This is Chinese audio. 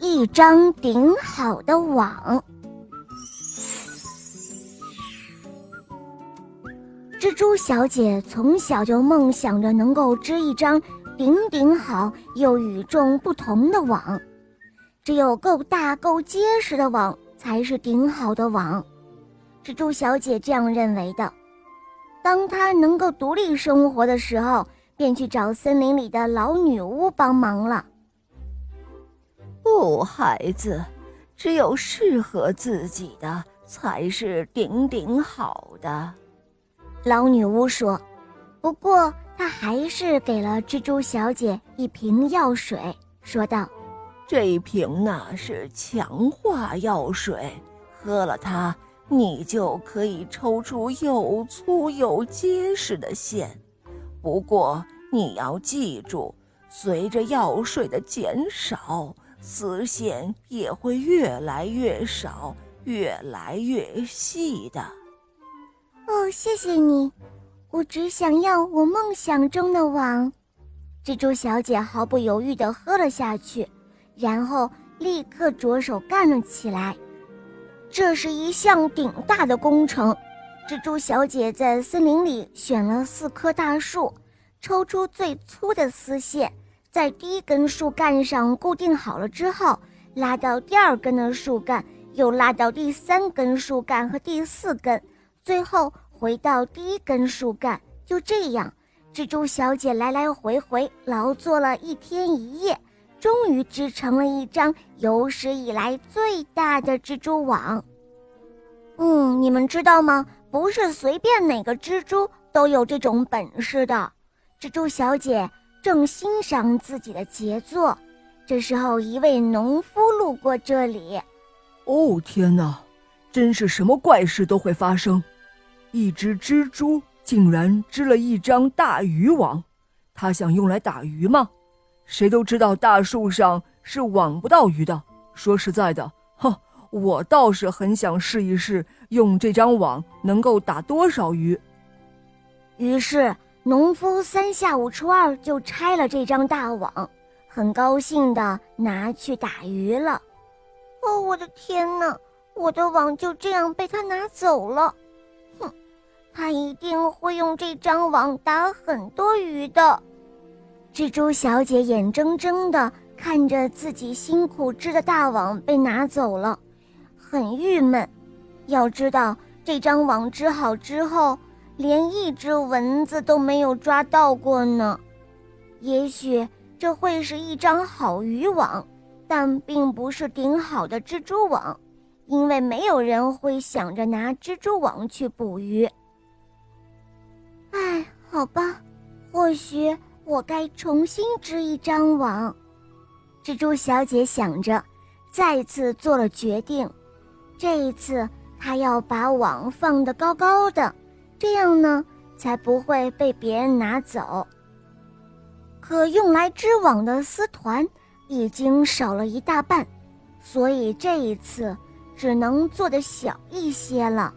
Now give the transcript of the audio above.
一张顶好的网。蜘蛛小姐从小就梦想着能够织一张顶顶好又与众不同的网，只有够大够结实的网才是顶好的网。蜘蛛小姐这样认为的。当她能够独立生活的时候，便去找森林里的老女巫帮忙了。不，孩子，只有适合自己的才是顶顶好的。老女巫说。不过，她还是给了蜘蛛小姐一瓶药水，说道：“这一瓶呢是强化药水，喝了它，你就可以抽出又粗又结实的线。不过，你要记住，随着药水的减少。”丝线也会越来越少，越来越细的。哦，谢谢你，我只想要我梦想中的网。蜘蛛小姐毫不犹豫地喝了下去，然后立刻着手干了起来。这是一项顶大的工程。蜘蛛小姐在森林里选了四棵大树，抽出最粗的丝线。在第一根树干上固定好了之后，拉到第二根的树干，又拉到第三根树干和第四根，最后回到第一根树干。就这样，蜘蛛小姐来来回回劳作了一天一夜，终于织成了一张有史以来最大的蜘蛛网。嗯，你们知道吗？不是随便哪个蜘蛛都有这种本事的。蜘蛛小姐。正欣赏自己的杰作，这时候一位农夫路过这里。哦天哪，真是什么怪事都会发生！一只蜘蛛竟然织了一张大渔网，它想用来打鱼吗？谁都知道大树上是网不到鱼的。说实在的，哼，我倒是很想试一试，用这张网能够打多少鱼。于是。农夫三下五除二就拆了这张大网，很高兴地拿去打鱼了。哦，我的天哪！我的网就这样被他拿走了。哼，他一定会用这张网打很多鱼的。蜘蛛小姐眼睁睁地看着自己辛苦织的大网被拿走了，很郁闷。要知道，这张网织好之后。连一只蚊子都没有抓到过呢，也许这会是一张好渔网，但并不是顶好的蜘蛛网，因为没有人会想着拿蜘蛛网去捕鱼。哎，好吧，或许我该重新织一张网。蜘蛛小姐想着，再次做了决定，这一次她要把网放得高高的。这样呢，才不会被别人拿走。可用来织网的丝团已经少了一大半，所以这一次只能做的小一些了。